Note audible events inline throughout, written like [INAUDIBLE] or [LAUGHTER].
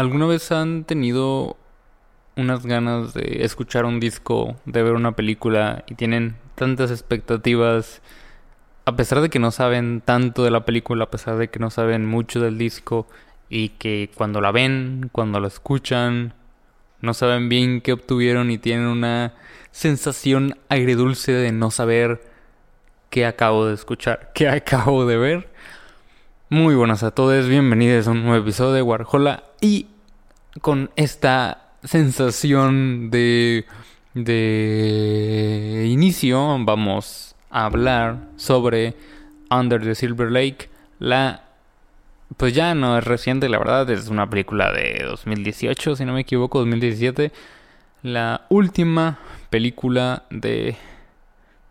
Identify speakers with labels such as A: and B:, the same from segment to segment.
A: ¿Alguna vez han tenido unas ganas de escuchar un disco, de ver una película y tienen tantas expectativas, a pesar de que no saben tanto de la película, a pesar de que no saben mucho del disco y que cuando la ven, cuando la escuchan, no saben bien qué obtuvieron y tienen una sensación agridulce de no saber qué acabo de escuchar, [LAUGHS] qué acabo de ver? Muy buenas a todos, bienvenidos a un nuevo episodio de Warhola y con esta sensación de, de inicio vamos a hablar sobre Under the Silver Lake, la pues ya no es reciente, la verdad, es una película de 2018, si no me equivoco, 2017, la última película de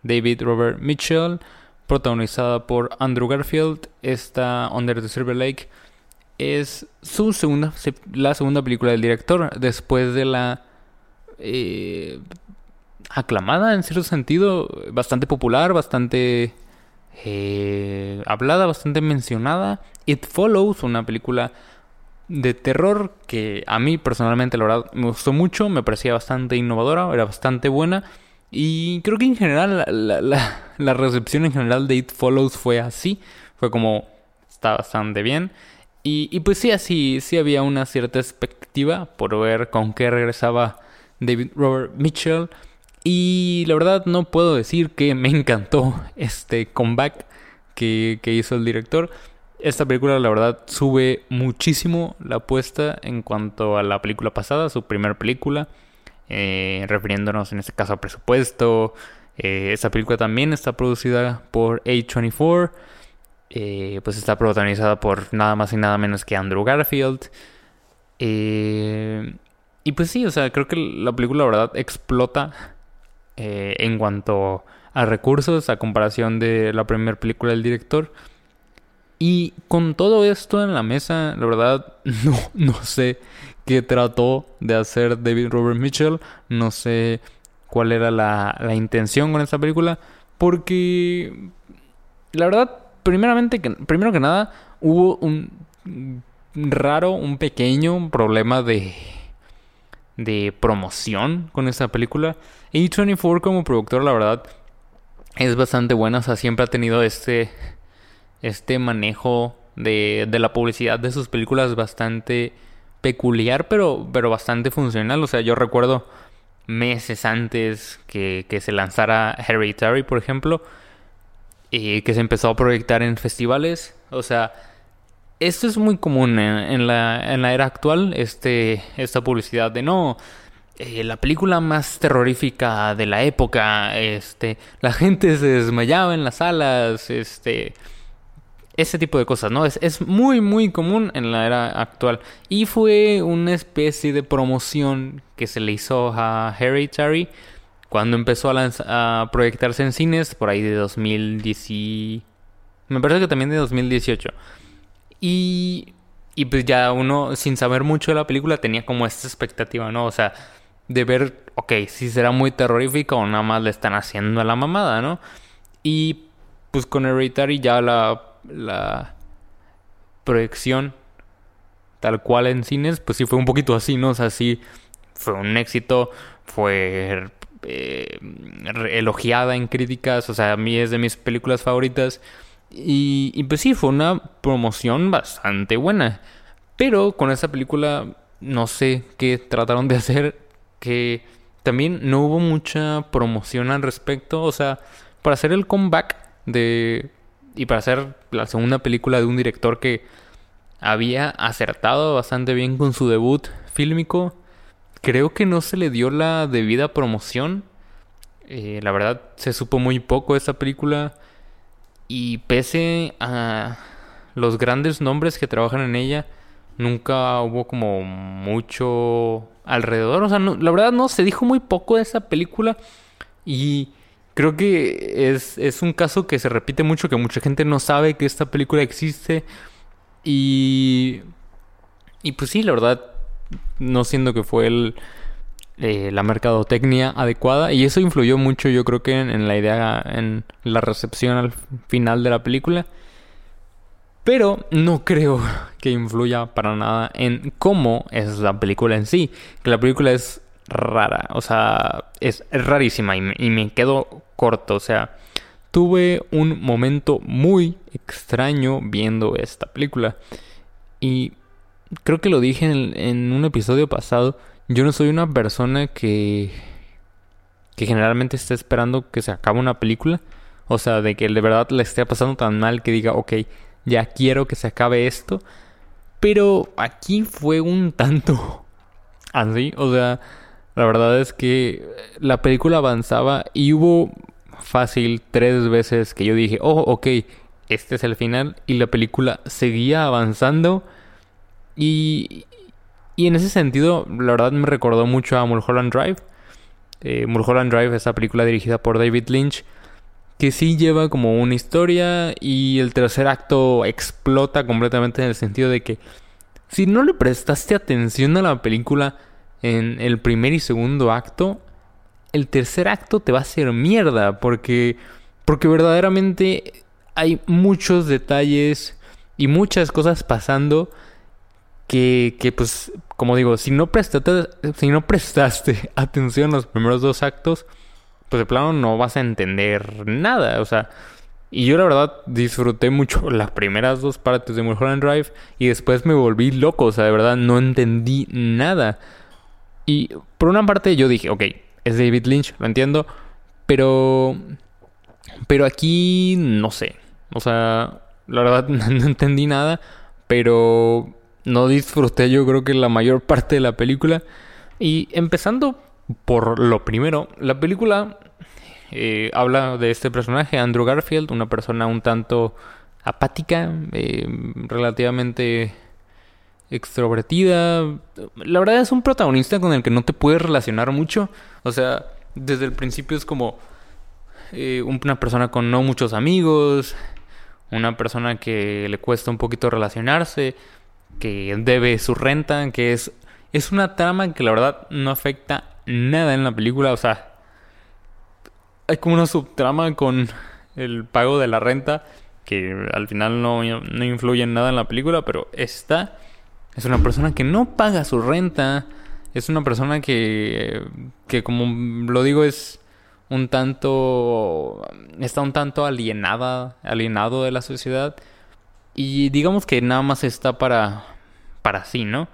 A: David Robert Mitchell protagonizada por Andrew Garfield. Esta Under the Silver Lake es su segunda, la segunda película del director después de la eh, aclamada en cierto sentido, bastante popular, bastante eh, hablada, bastante mencionada. It Follows, una película de terror que a mí personalmente la verdad me gustó mucho, me parecía bastante innovadora, era bastante buena. Y creo que en general la, recepción en general de It Follows fue así. Fue como está bastante bien. Y, y, pues sí, así sí había una cierta expectativa por ver con qué regresaba David Robert Mitchell. Y la verdad no puedo decir que me encantó este comeback que, que hizo el director. Esta película la verdad sube muchísimo la apuesta en cuanto a la película pasada, su primera película. Eh, refiriéndonos en este caso a presupuesto. Eh, esta película también está producida por A24, eh, pues está protagonizada por nada más y nada menos que Andrew Garfield. y pues sí, o sea, creo que la película la verdad explota en cuanto a recursos a comparación de la primera película del director. Y con todo esto en la mesa, la verdad, [LAUGHS] no, no sé que trató de hacer David Robert Mitchell. No sé cuál era la, intención con esta película. Porque la verdad, primeramente, primero que nada, hubo un raro, un pequeño problema de, de promoción con esta película. A24 como productor, la verdad, es bastante buena. O sea, siempre ha tenido este, este manejo de, de la publicidad de sus películas bastante peculiar, pero, pero bastante funcional. O sea, yo recuerdo meses antes que, se lanzara Hereditary, por ejemplo, y que se empezó a proyectar en festivales. O sea, esto es muy común en, la, en la, era actual, este, esta publicidad de no. Eh, la película más terrorífica de la época, este, la gente se desmayaba en las salas, este, ese tipo de cosas, ¿no? Es, es, muy, muy común en la era actual. Y fue una especie de promoción que se le hizo a Hereditary cuando empezó a, a proyectarse en cines, por ahí de 2010. Me parece que también de 2018. Y, y pues ya uno, sin saber mucho de la película, tenía como esta expectativa, ¿no? O sea, de ver, ok, si será muy terrorífica o nada más le están haciendo a la mamada, ¿no? Y pues con Hereditary ya la la proyección tal cual en cines, pues sí fue un poquito así, ¿no? O sea, sí fue un éxito, fue eh, elogiada en críticas, o sea, a mí es de mis películas favoritas. Y, y pues sí, fue una promoción bastante buena. Pero con esta película no sé qué trataron de hacer, que también no hubo mucha promoción al respecto. O sea, para hacer el comeback de y para hacer la segunda película de un director que había acertado bastante bien con su debut fílmico, creo que no se le dio la debida promoción. Eh, la verdad se supo muy poco de esta película y pese a los grandes nombres que trabajan en ella, Nunca hubo como mucho alrededor. O sea, la verdad no, se dijo muy poco de esa película. Y creo que es, es un caso que se repite mucho, que mucha gente no sabe que esta película existe. Y... Y pues sí, la verdad, no siendo que fue eh, la mercadotecnia adecuada y eso influyó mucho yo creo que en, la idea, en la recepción al final de la película. Pero no creo [LAUGHS] que influya para nada en cómo es la película en sí. Que la película es rara, o sea, es, rarísima y me, quedo corto. O sea, tuve un momento muy extraño viendo esta película. Y creo que lo dije en un episodio pasado. Yo no soy una persona que. que generalmente esté esperando que se acabe una película. O sea, de que de verdad le esté pasando tan mal que diga, ok, ya quiero que se acabe esto. Pero aquí fue un tanto [LAUGHS] así. O sea, la verdad es que la película avanzaba y hubo fácil tres veces que yo dije, oh, ok, este es el final. Y la película seguía avanzando. Y, y en ese sentido, la verdad me recordó mucho a Mulholland Drive. Eh, Mulholland Drive, esa película dirigida por David Lynch, que sí lleva como una historia y el tercer acto explota completamente en el sentido de que si no le prestaste atención a la película en el primer y segundo acto, el tercer acto te va a hacer mierda porque porque verdaderamente hay muchos detalles y muchas cosas pasando que, que pues como digo, si no prestaste, si no prestaste [LAUGHS] atención a los primeros dos actos, pues de plano no vas a entender nada. O sea, y yo la verdad disfruté mucho [LAUGHS] las primeras dos partes de Mulholland Drive y después me volví loco. O sea, de verdad no entendí nada. Y por una parte yo dije, ok, es David Lynch, lo entiendo, pero... Pero aquí no sé. O sea, la verdad [LAUGHS] no entendí nada, pero no disfruté yo creo que la mayor parte de la película. Y empezando por lo primero, la película eh, habla de este personaje, Andrew Garfield, una persona un tanto apática, eh, relativamente extrovertida. La verdad es un protagonista con el que no te puedes relacionar mucho. O sea, desde el principio es como eh, una persona con no muchos amigos, una persona que le cuesta un poquito relacionarse, que debe su renta, que es, es una trama que la verdad no afecta nada en la película, o sea, hay como una subtrama con el pago de la renta que al final no, no influye en nada en la película, pero esta es una persona que no paga su renta, es una persona que, que como lo digo, es un tanto, está un tanto alienada, alienado de la sociedad y digamos que nada más está para, para sí, ¿no?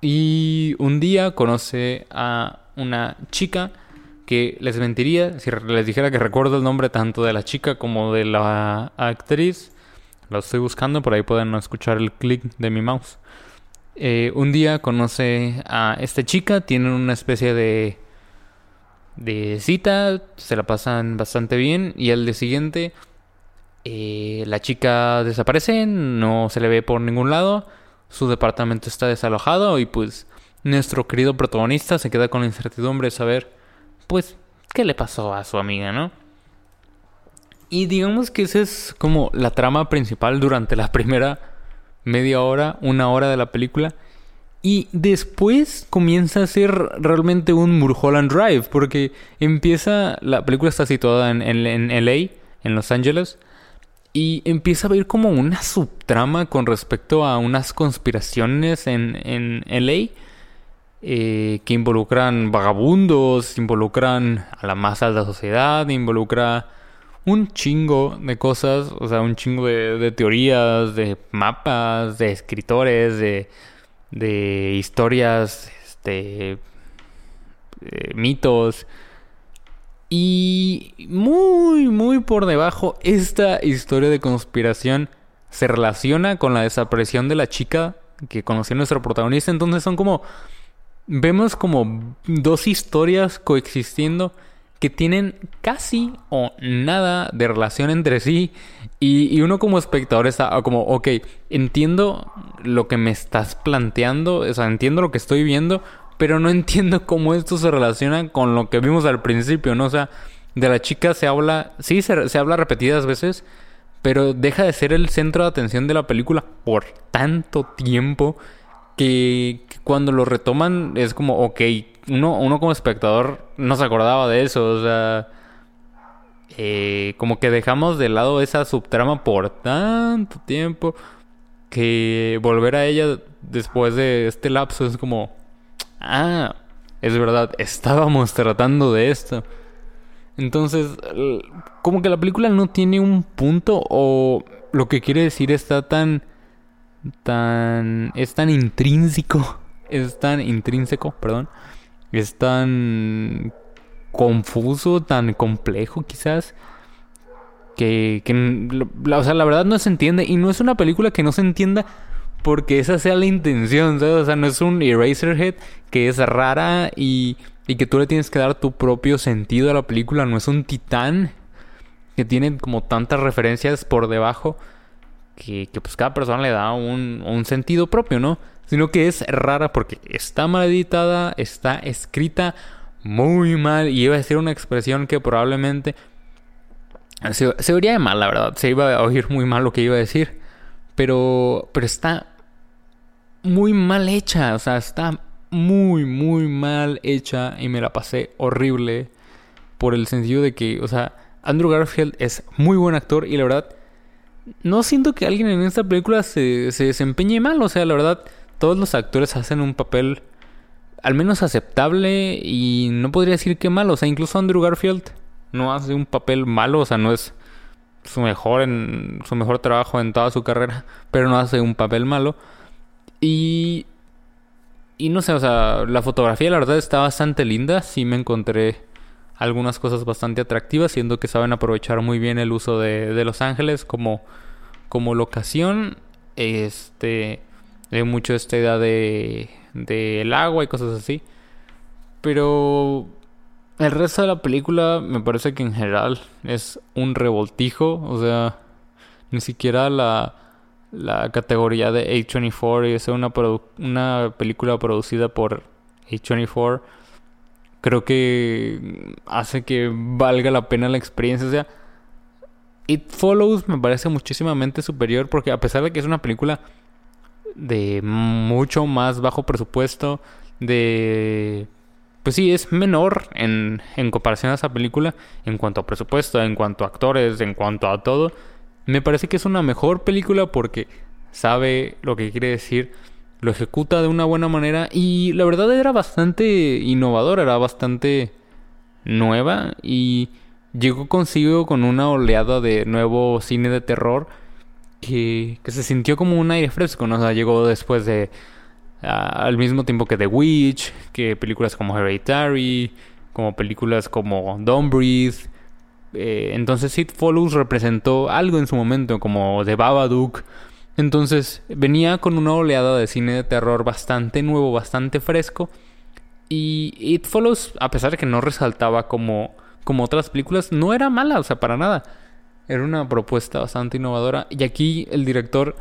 A: Y un día conoce a una chica que les mentiría si les dijera que recuerdo el nombre tanto de la chica como de la actriz. Lo estoy buscando, por ahí pueden escuchar el clic de mi mouse. Eh, un día conoce a esta chica, tienen una especie de, de cita, se la pasan bastante bien y al día siguiente eh, la chica desaparece, no se le ve por ningún lado, su departamento está desalojado y pues nuestro querido protagonista se queda con la incertidumbre de saber, pues, qué le pasó a su amiga, ¿no? Y digamos que esa es como la trama principal durante la primera media hora, una hora de la película. Y después comienza a ser realmente un Mulholland Drive, porque empieza, la película está situada en, en, en LA, en Los Ángeles, y empieza a ver como una subtrama con respecto a unas conspiraciones en, en LA eh, que involucran vagabundos, involucran a la masa de la sociedad, involucra un chingo de cosas, o sea, un chingo de, teorías, de mapas, de escritores, de, de historias, este, eh, mitos. Y muy, muy por debajo, esta historia de conspiración se relaciona con la desaparición de la chica que conoció nuestro protagonista. Entonces son como... Vemos como dos historias coexistiendo que tienen casi o nada de relación entre sí. Y, uno como espectador está como, ok, entiendo lo que me estás planteando, o sea, entiendo lo que estoy viendo, pero no entiendo cómo esto se relaciona con lo que vimos al principio, ¿no? O sea, de la chica se habla, sí, se, se habla repetidas veces, pero deja de ser el centro de atención de la película por tanto tiempo que, cuando lo retoman es como, ok, uno, uno como espectador no se acordaba de eso, o sea, eh, como que dejamos de lado esa subtrama por tanto tiempo que volver a ella después de este lapso es como, ah, es verdad, estábamos tratando de esto. Entonces, como que la película no tiene un punto o lo que quiere decir está tan tan es tan intrínseco, [LAUGHS] es tan intrínseco, perdón, es tan confuso, tan complejo quizás que, que o sea, la verdad no se entiende y no es una película que no se entienda porque esa sea la intención, ¿sabes? O sea, no es un Eraserhead que es rara y y que tú le tienes que dar tu propio sentido a la película. No es un titán que tiene como tantas referencias por debajo que, pues cada persona le da un, un sentido propio, ¿no? Sino que es rara porque está mal editada, está escrita muy mal y iba a decir una expresión que probablemente se, se de mal, la verdad. Se iba a oír muy mal lo que iba a decir. Pero, pero está muy mal hecha, o sea, está muy, muy mal hecha y me la pasé horrible por el sentido de que, o sea, Andrew Garfield es muy buen actor y la verdad, no siento que alguien en esta película se, se desempeñe mal, o sea, la verdad, todos los actores hacen un papel al menos aceptable y no podría decir que malo, o sea, incluso Andrew Garfield no hace un papel malo, o sea, no es su mejor en su mejor trabajo en toda su carrera, [LAUGHS] pero no hace un papel malo. Y y no sé, o sea, la fotografía la verdad está bastante linda. Sí me encontré algunas cosas bastante atractivas, siendo que saben aprovechar muy bien el uso de, de Los Ángeles como, como locación. Este, hay mucho esta idea de, de el agua y cosas así. Pero el resto de la película me parece que en general es un revoltijo. O sea, ni siquiera la la categoría de A24 y es una, una película producida por A24 creo que hace que valga la pena la experiencia. O sea, It Follows me parece muchísimamente superior porque a pesar de que es una película de mucho más bajo presupuesto, de... Pues sí, es menor en, en comparación a esa película en cuanto a presupuesto, en cuanto a actores, en cuanto a todo. Me parece que es una mejor película porque sabe lo que quiere decir, lo ejecuta de una buena manera y la verdad era bastante innovadora, era bastante nueva y llegó consigo con una oleada de nuevo cine de terror que, que se sintió como un aire fresco, ¿no? O sea, llegó después de... al mismo tiempo que The Witch, que películas como Hereditary, como películas como Don't Breathe, eh, entonces It Follows representó algo en su momento, como The Babadook. Entonces venía con una oleada de cine de terror bastante nuevo, bastante fresco. Y It Follows, a pesar de que no resaltaba como, como otras películas, no era mala, o sea, para nada. Era una propuesta bastante innovadora. Y aquí el director,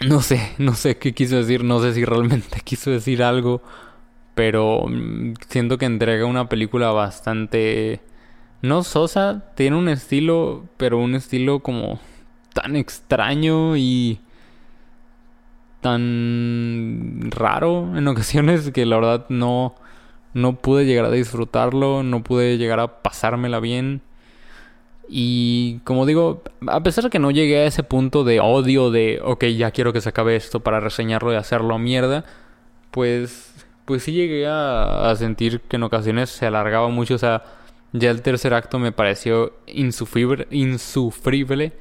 A: no sé, no sé qué quiso decir, no sé si realmente [LAUGHS] quiso decir algo, pero mm, siento que entrega una película bastante no Sosa tiene un estilo, pero un estilo como tan extraño y tan raro en [LAUGHS] ocasiones que la verdad no no pude llegar a disfrutarlo, no pude llegar a pasármela bien. Y como digo, a pesar de que no llegué a ese punto de odio de, ok, ya quiero que se acabe esto para reseñarlo y hacerlo mierda, pues, pues sí llegué a, a sentir que en ocasiones se alargaba mucho, o sea, ya el tercer acto me pareció insufrible, insufrible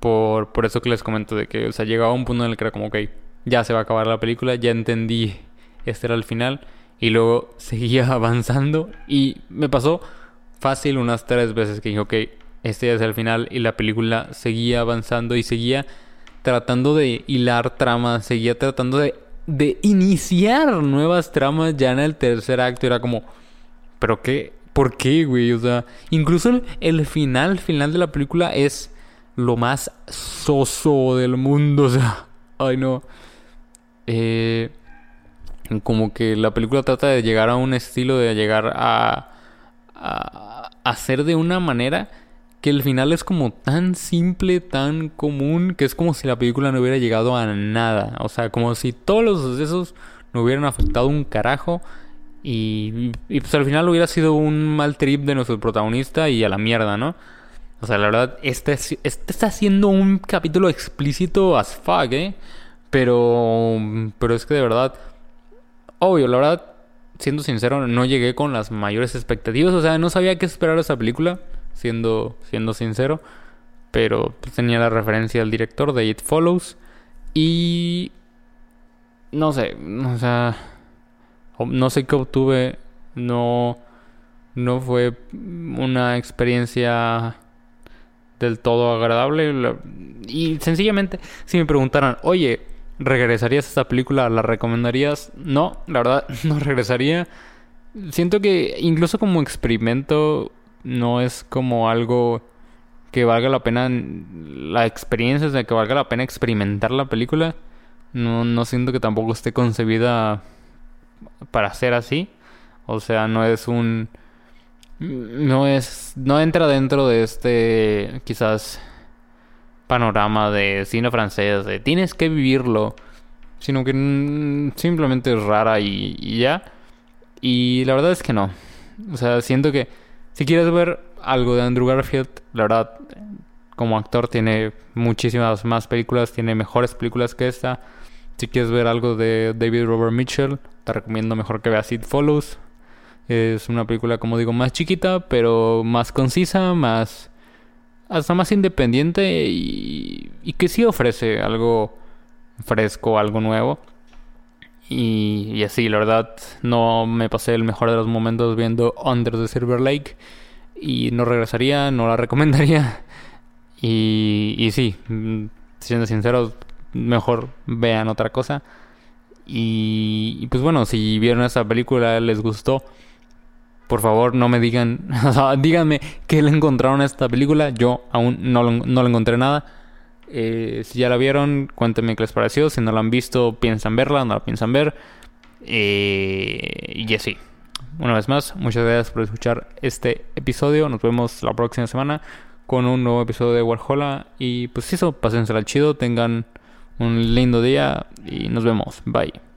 A: por, por eso que les comento de que, o sea, llegaba un punto en el que era como, ok, ya se va a acabar la película, ya entendí, este era el final, y luego [LAUGHS] seguía avanzando. Y me pasó fácil unas tres veces que dije, ok, este ya es el final y la película seguía avanzando y seguía tratando de hilar tramas, seguía tratando de, de iniciar nuevas tramas ya en el tercer acto, era como, pero qué, ¿Por qué, güey? O sea, incluso el, final, final de la película es lo más soso del mundo. [LAUGHS] O sea, ay no. Eh, como que la película trata de llegar a un estilo, de llegar a, a hacer de una manera que el final es como tan simple, tan común, que es como si la película no hubiera llegado a nada. O sea, como si todos los sucesos no hubieran afectado un carajo. Y, y pues al final hubiera sido un mal trip de nuestro protagonista y a la mierda, ¿no? O sea, la verdad, este, este está siendo un capítulo explícito as fuck, ¿eh? Pero, pero es que de verdad, obvio, la verdad, siendo sincero, no llegué con las mayores expectativas. O sea, no sabía qué esperar de esa película siendo, siendo sincero. Pero pues, tenía la referencia al director de It Follows. Y... No sé, o sea... No sé qué obtuve. No... No fue una experiencia del todo agradable. Y sencillamente, si me preguntaran, oye, ¿regresarías a esta película? ¿La recomendarías? No, la verdad, [LAUGHS] no regresaría. Siento que incluso como experimento no es como algo que valga la pena la experiencia, o sea, que valga la pena experimentar la película. No, no siento que tampoco esté concebida para ser así. O sea, no es un no es no entra dentro de este quizás panorama de cine francés de tienes que vivirlo, sino que simplemente es rara y, y ya. Y la verdad es que no. O sea, siento que si quieres ver algo de Andrew Garfield, la verdad, como actor tiene muchísimas más películas, tiene mejores películas que esta. Si quieres ver algo de David Robert Mitchell, te recomiendo mejor que veas It Follows. Es una película, como digo, más chiquita, pero más concisa, más. Hasta más independiente y, que sí ofrece algo fresco, algo nuevo. Y, así, la verdad, no me pasé el mejor de los momentos viendo Under the Silver Lake. Y no regresaría, no la [LAUGHS] recomendaría. Y, sí, mm, siendo sincero, mejor vean otra cosa. Y, y, pues bueno, si vieron esa película, les gustó, por favor no me digan, [LAUGHS] o sea, díganme qué le encontraron a esta película. Yo aún no, no le encontré nada. Eh, si ya la vieron, cuéntenme qué les pareció. Si no la han visto, piensan verla, no la piensan ver. Eh, y así. Una vez más, muchas gracias por escuchar este episodio. Nos vemos la próxima semana con un nuevo episodio de Warhola. Y pues eso, pásensela chido, tengan un lindo día y nos vemos. Bye.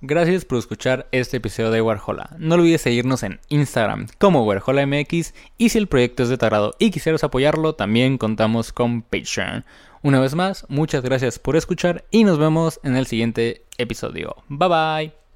A: Gracias por escuchar este episodio de Warhola. No olvides seguirnos en Instagram como WarholaMX y si el proyecto es de tu y quisieras apoyarlo, también contamos con Patreon. Una vez más, muchas gracias por escuchar y nos vemos en el siguiente episodio. Bye bye.